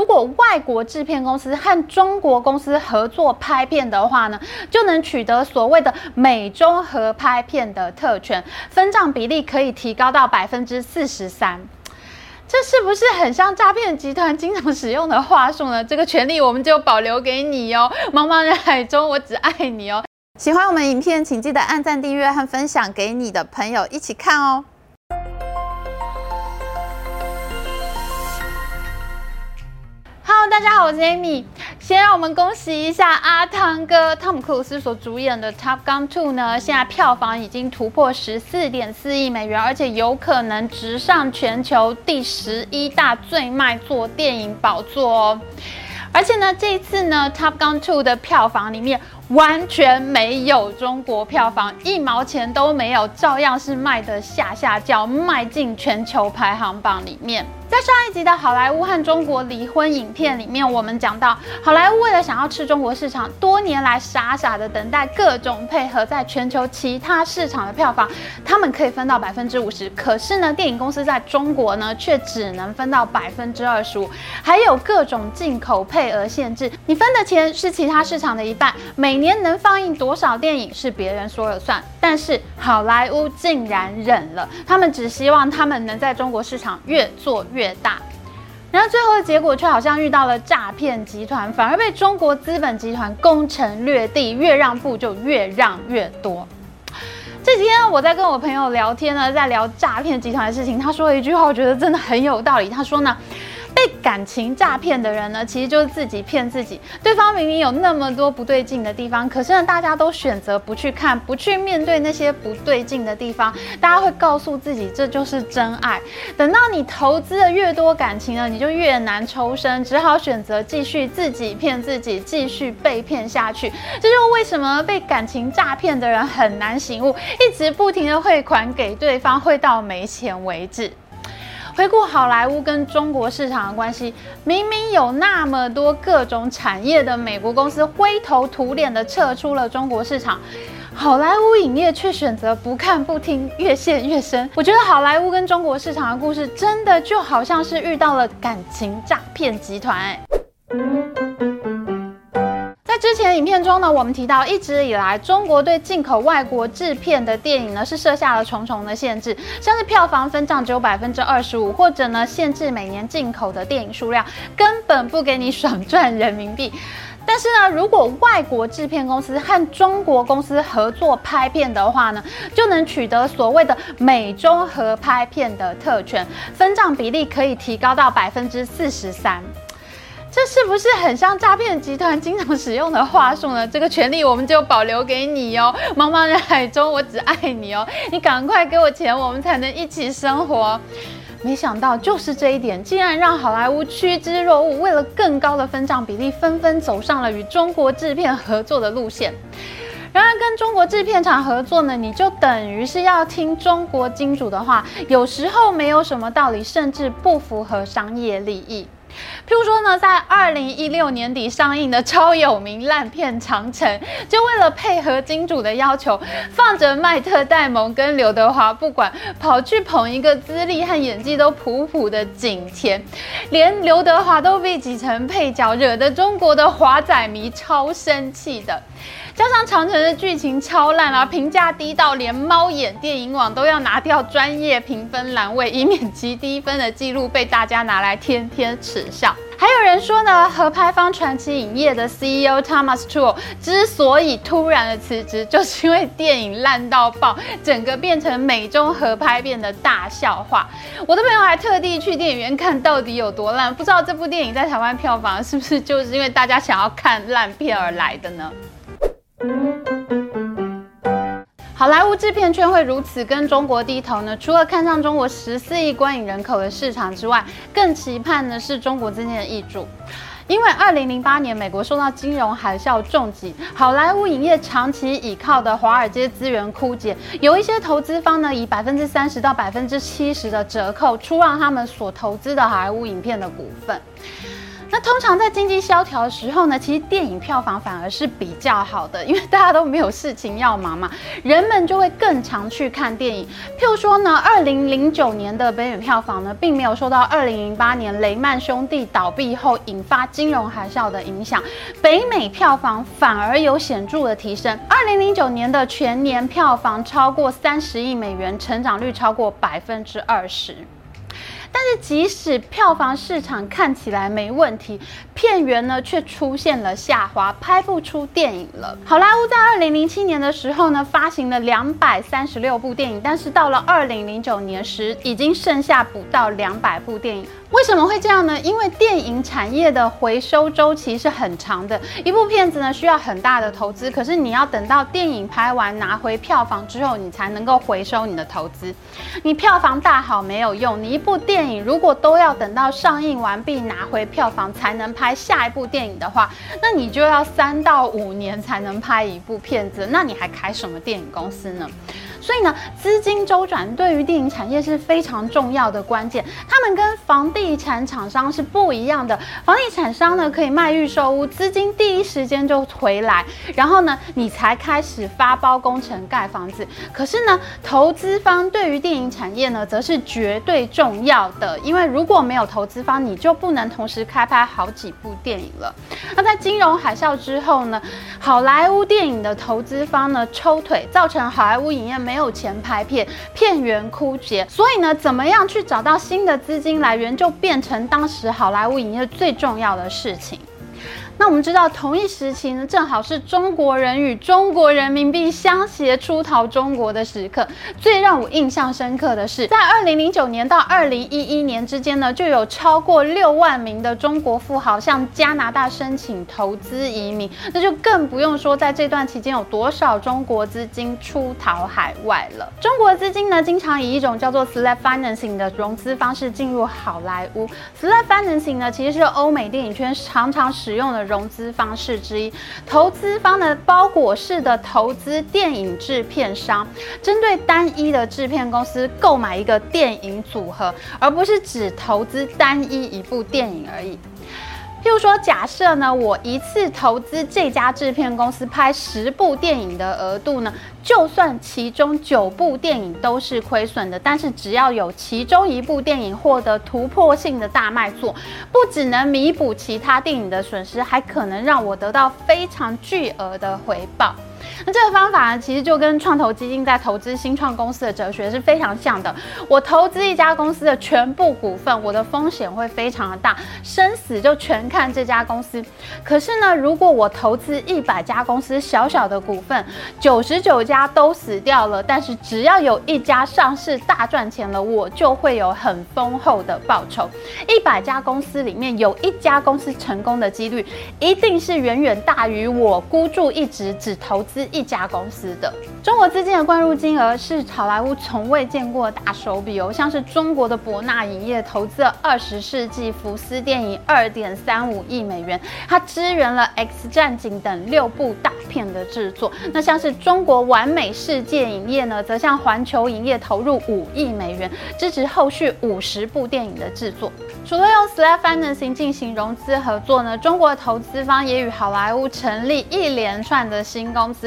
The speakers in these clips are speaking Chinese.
如果外国制片公司和中国公司合作拍片的话呢，就能取得所谓的美中合拍片的特权，分账比例可以提高到百分之四十三。这是不是很像诈骗集团经常使用的话术呢？这个权利我们就保留给你哦。茫茫人海中，我只爱你哦。喜欢我们影片，请记得按赞、订阅和分享给你的朋友一起看哦。大家好，我是 Amy。先让我们恭喜一下阿汤哥汤姆克鲁斯所主演的《Top Gun 2》呢，现在票房已经突破十四点四亿美元，而且有可能直上全球第十一大最卖座电影宝座哦。而且呢，这一次呢，《Top Gun 2》的票房里面完全没有中国票房，一毛钱都没有，照样是卖的下下叫，卖进全球排行榜里面。在上一集的好莱坞和中国离婚影片里面，我们讲到好莱坞为了想要吃中国市场，多年来傻傻的等待各种配合，在全球其他市场的票房，他们可以分到百分之五十。可是呢，电影公司在中国呢，却只能分到百分之二十五，还有各种进口配额限制。你分的钱是其他市场的一半，每年能放映多少电影是别人说了算。但是好莱坞竟然忍了，他们只希望他们能在中国市场越做越。越大，然后最后的结果却好像遇到了诈骗集团，反而被中国资本集团攻城略地，越让步就越让越多。这几天我在跟我朋友聊天呢，在聊诈骗集团的事情，他说了一句话，我觉得真的很有道理。他说呢。被感情诈骗的人呢，其实就是自己骗自己。对方明明有那么多不对劲的地方，可是呢，大家都选择不去看，不去面对那些不对劲的地方。大家会告诉自己，这就是真爱。等到你投资的越多感情呢，你就越难抽身，只好选择继续自己骗自己，继续被骗下去。这就是为什么被感情诈骗的人很难醒悟，一直不停的汇款给对方，汇到没钱为止。回顾好莱坞跟中国市场的关系，明明有那么多各种产业的美国公司灰头土脸的撤出了中国市场，好莱坞影业却选择不看不听，越陷越深。我觉得好莱坞跟中国市场的故事，真的就好像是遇到了感情诈骗集团欸。前影片中呢，我们提到一直以来中国对进口外国制片的电影呢是设下了重重的限制，像是票房分账只有百分之二十五，或者呢限制每年进口的电影数量，根本不给你爽赚人民币。但是呢，如果外国制片公司和中国公司合作拍片的话呢，就能取得所谓的美中合拍片的特权，分账比例可以提高到百分之四十三。这是不是很像诈骗集团经常使用的话术呢？这个权利我们就保留给你哦。茫茫人海中，我只爱你哦。你赶快给我钱，我们才能一起生活。没想到就是这一点，竟然让好莱坞趋之若鹜，为了更高的分账比例，纷纷走上了与中国制片合作的路线。然而，跟中国制片厂合作呢，你就等于是要听中国金主的话，有时候没有什么道理，甚至不符合商业利益。譬如说呢，在二零一六年底上映的超有名烂片《长城》，就为了配合金主的要求，放着迈特·戴蒙跟刘德华不管，跑去捧一个资历和演技都普普的景甜，连刘德华都被挤成配角，惹得中国的华仔迷超生气的。加上长城的剧情超烂啊，评价低到连猫眼电影网都要拿掉专业评分栏位，以免其低分的记录被大家拿来天天耻笑。还有人说呢，合拍方传奇影业的 CEO Thomas Tull 之所以突然的辞职，就是因为电影烂到爆，整个变成美中合拍变得大笑话。我的朋友还特地去电影院看到底有多烂，不知道这部电影在台湾票房是不是就是因为大家想要看烂片而来的呢？好莱坞制片圈会如此跟中国低头呢？除了看上中国十四亿观影人口的市场之外，更期盼的是中国之间的挹注。因为二零零八年美国受到金融海啸重击，好莱坞影业长期倚靠的华尔街资源枯竭，有一些投资方呢以百分之三十到百分之七十的折扣出让他们所投资的好莱坞影片的股份。那通常在经济萧条的时候呢，其实电影票房反而是比较好的，因为大家都没有事情要忙嘛，人们就会更常去看电影。譬如说呢，二零零九年的北美票房呢，并没有受到二零零八年雷曼兄弟倒闭后引发金融海啸的影响，北美票房反而有显著的提升。二零零九年的全年票房超过三十亿美元，成长率超过百分之二十。但是，即使票房市场看起来没问题，片源呢却出现了下滑，拍不出电影了。好莱坞在二零零七年的时候呢，发行了两百三十六部电影，但是到了二零零九年时，已经剩下不到两百部电影。为什么会这样呢？因为电影产业的回收周期是很长的，一部片子呢需要很大的投资，可是你要等到电影拍完拿回票房之后，你才能够回收你的投资。你票房大好没有用，你一部电影如果都要等到上映完毕拿回票房才能拍下一部电影的话，那你就要三到五年才能拍一部片子，那你还开什么电影公司呢？所以呢，资金周转对于电影产业是非常重要的关键。他们跟房地产厂商是不一样的。房地产商呢，可以卖预售屋，资金第一时间就回来，然后呢，你才开始发包工程盖房子。可是呢，投资方对于电影产业呢，则是绝对重要的，因为如果没有投资方，你就不能同时开拍好几部电影了。那在金融海啸之后呢，好莱坞电影的投资方呢抽腿，造成好莱坞影业没有钱拍片，片源枯竭，所以呢，怎么样去找到新的资金来源，就变成当时好莱坞影业最重要的事情。那我们知道，同一时期呢，正好是中国人与中国人民币相携出逃中国的时刻。最让我印象深刻的是，在二零零九年到二零一一年之间呢，就有超过六万名的中国富豪向加拿大申请投资移民。那就更不用说在这段期间有多少中国资金出逃海外了。中国资金呢，经常以一种叫做 slab financing 的融资方式进入好莱坞。slab financing 呢，其实是欧美电影圈常常使用的。融资方式之一，投资方的包裹式的投资电影制片商，针对单一的制片公司购买一个电影组合，而不是只投资单一一部电影而已。譬如说，假设呢，我一次投资这家制片公司拍十部电影的额度呢，就算其中九部电影都是亏损的，但是只要有其中一部电影获得突破性的大卖座，不只能弥补其他电影的损失，还可能让我得到非常巨额的回报。那这个方法呢，其实就跟创投基金在投资新创公司的哲学是非常像的。我投资一家公司的全部股份，我的风险会非常的大，生死就全看这家公司。可是呢，如果我投资一百家公司，小小的股份，九十九家都死掉了，但是只要有一家上市大赚钱了，我就会有很丰厚的报酬。一百家公司里面有一家公司成功的几率，一定是远远大于我孤注一掷只投资是一家公司的。中国资金的灌入金额是好莱坞从未见过的大手笔哦，像是中国的博纳影业投资了二十世纪福斯电影二点三五亿美元，它支援了《X 战警》等六部大片的制作。那像是中国完美世界影业呢，则向环球影业投入五亿美元，支持后续五十部电影的制作。除了用 slab financing 进行融资合作呢，中国的投资方也与好莱坞成立一连串的新公司，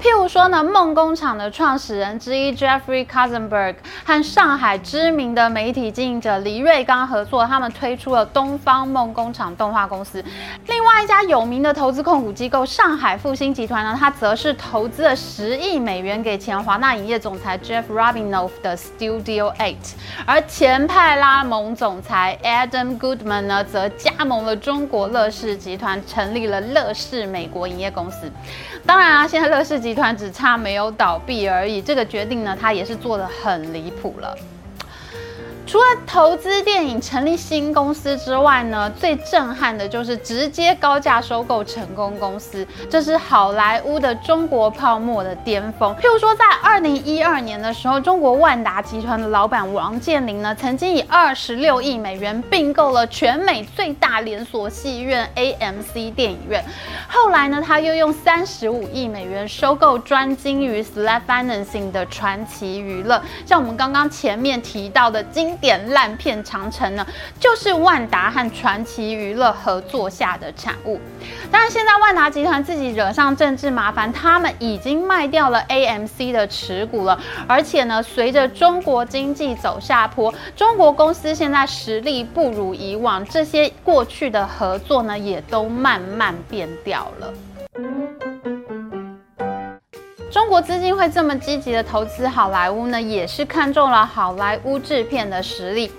譬如说呢，梦工厂的创始人之一 Jeffrey Katzenberg 和上海知名的媒体经营者黎瑞刚合作，他们推出了东方梦工厂动画公司。另外一家有名的投资控股机构上海复星集团呢，它则是投资了十亿美元给前华纳影业总裁 Jeff Robinov 的 Studio Eight，而前派拉蒙总裁 Adam Goodman 呢，则加盟了中国乐视集团，成立了乐视美国影业公司。当然啊，现在乐视集团只差没有倒闭而已。这个决定呢，他也是做的很离谱了。除了投资电影、成立新公司之外呢，最震撼的就是直接高价收购成功公司，这是好莱坞的中国泡沫的巅峰。譬如说，在二零一二年的时候，中国万达集团的老板王健林呢，曾经以二十六亿美元并购了全美最大连锁戏院 AMC 电影院。后来呢，他又用三十五亿美元收购专精于 slab financing 的传奇娱乐，像我们刚刚前面提到的金。典烂片《长城》呢，就是万达和传奇娱乐合作下的产物。当然，现在万达集团自己惹上政治麻烦，他们已经卖掉了 AMC 的持股了。而且呢，随着中国经济走下坡，中国公司现在实力不如以往，这些过去的合作呢，也都慢慢变掉了。中国资金会这么积极的投资好莱坞呢，也是看中了好莱坞制片的实力。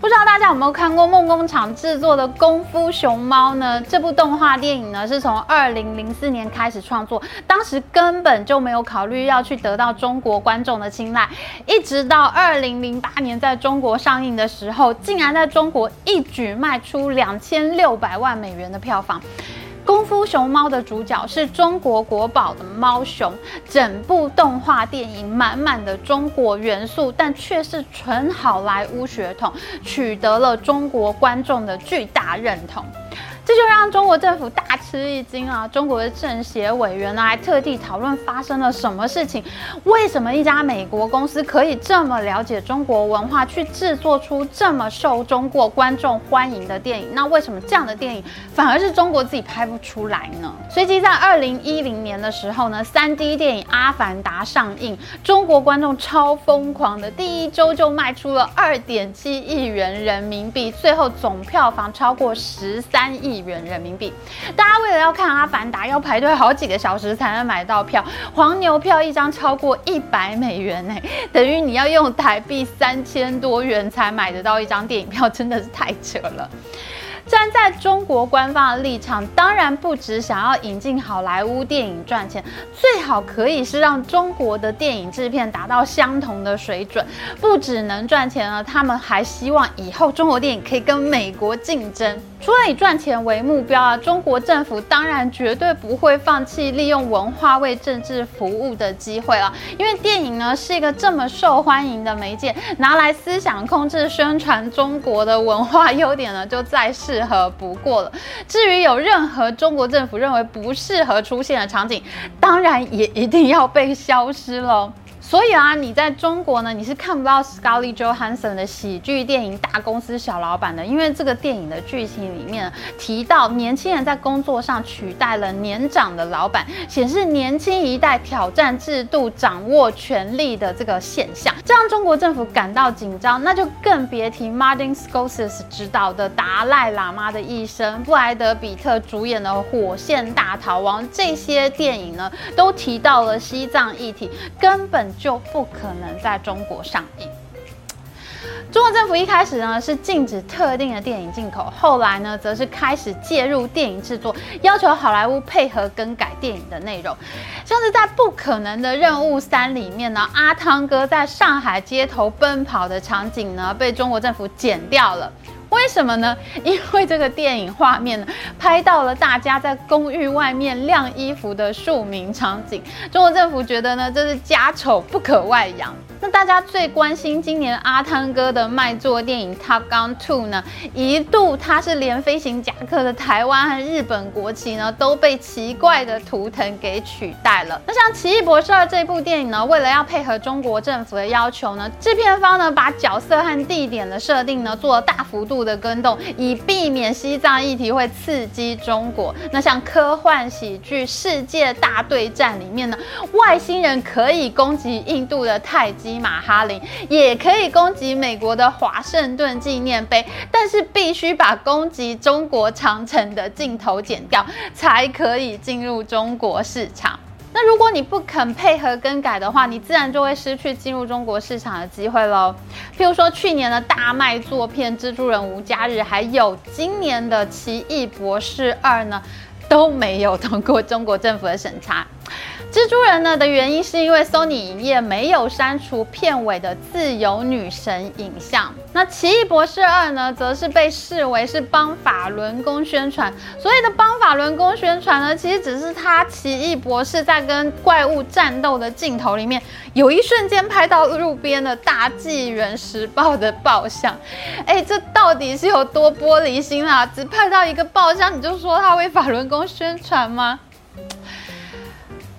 不知道大家有没有看过梦工厂制作的《功夫熊猫》呢？这部动画电影呢，是从二零零四年开始创作，当时根本就没有考虑要去得到中国观众的青睐，一直到二零零八年在中国上映的时候，竟然在中国一举卖出两千六百万美元的票房。功夫熊猫的主角是中国国宝的猫熊，整部动画电影满满的中国元素，但却是纯好莱坞血统，取得了中国观众的巨大认同。这就让中国政府大吃一惊啊！中国的政协委员呢，还特地讨论发生了什么事情？为什么一家美国公司可以这么了解中国文化，去制作出这么受中国观众欢迎的电影？那为什么这样的电影反而是中国自己拍不出来呢？随即在二零一零年的时候呢，3D 电影《阿凡达》上映，中国观众超疯狂的，第一周就卖出了二点七亿元人民币，最后总票房超过十三亿。亿元人民币，大家为了要看《阿凡达》，要排队好几个小时才能买到票，黄牛票一张超过一百美元呢，等于你要用台币三千多元才买得到一张电影票，真的是太扯了。站在中国官方的立场，当然不只想要引进好莱坞电影赚钱，最好可以是让中国的电影制片达到相同的水准，不只能赚钱了，他们还希望以后中国电影可以跟美国竞争。除了以赚钱为目标啊，中国政府当然绝对不会放弃利用文化为政治服务的机会了，因为电影呢是一个这么受欢迎的媒介，拿来思想控制、宣传中国的文化优点呢，就在是适合不过了。至于有任何中国政府认为不适合出现的场景，当然也一定要被消失喽。所以啊，你在中国呢，你是看不到 Scarlett Johansson 的喜剧电影《大公司小老板》的，因为这个电影的剧情里面提到年轻人在工作上取代了年长的老板，显示年轻一代挑战制度、掌握权力的这个现象，这让中国政府感到紧张。那就更别提 Martin Scorsese 执导的《达赖喇嘛的一生》、布莱德彼特主演的《火线大逃亡》这些电影呢，都提到了西藏议题，根本。就不可能在中国上映。中国政府一开始呢是禁止特定的电影进口，后来呢则是开始介入电影制作，要求好莱坞配合更改电影的内容。像是在《不可能的任务三》里面呢，阿汤哥在上海街头奔跑的场景呢被中国政府剪掉了。为什么呢？因为这个电影画面呢，拍到了大家在公寓外面晾衣服的庶民场景。中国政府觉得呢，这是家丑不可外扬。那大家最关心今年阿汤哥的卖座电影《Top Gun 2》呢，一度它是连飞行夹克的台湾和日本国旗呢，都被奇怪的图腾给取代了。那像《奇异博士二》这部电影呢，为了要配合中国政府的要求呢，制片方呢把角色和地点的设定呢做了大幅度的更动，以避免西藏议题会刺激中国。那像科幻喜剧《世界大对战》里面呢，外星人可以攻击印度的泰姬。马哈林也可以攻击美国的华盛顿纪念碑，但是必须把攻击中国长城的镜头剪掉，才可以进入中国市场。那如果你不肯配合更改的话，你自然就会失去进入中国市场的机会喽。譬如说去年的大卖作片《蜘蛛人无家日》，还有今年的《奇异博士二》呢，都没有通过中国政府的审查。蜘蛛人呢的原因是因为 Sony 影业没有删除片尾的自由女神影像。那奇异博士二呢，则是被视为是帮法轮功宣传。所谓的帮法轮功宣传呢，其实只是他奇异博士在跟怪物战斗的镜头里面，有一瞬间拍到路边的大纪元时报的报箱。哎，这到底是有多玻璃心啊？只拍到一个报箱，你就说他为法轮功宣传吗？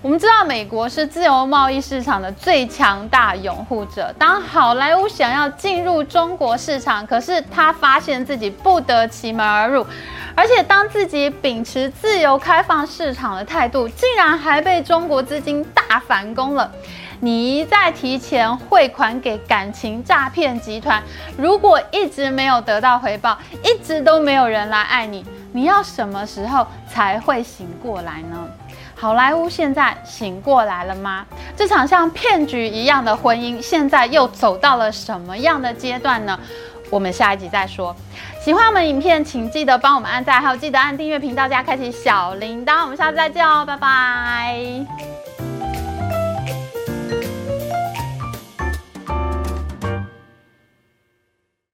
我们知道美国是自由贸易市场的最强大拥护者。当好莱坞想要进入中国市场，可是他发现自己不得其门而入，而且当自己秉持自由开放市场的态度，竟然还被中国资金大反攻了。你一再提前汇款给感情诈骗集团，如果一直没有得到回报，一直都没有人来爱你，你要什么时候才会醒过来呢？好莱坞现在醒过来了吗？这场像骗局一样的婚姻，现在又走到了什么样的阶段呢？我们下一集再说。喜欢我们影片，请记得帮我们按赞，还有记得按订阅频道加开启小铃铛。我们下次再见哦，拜拜。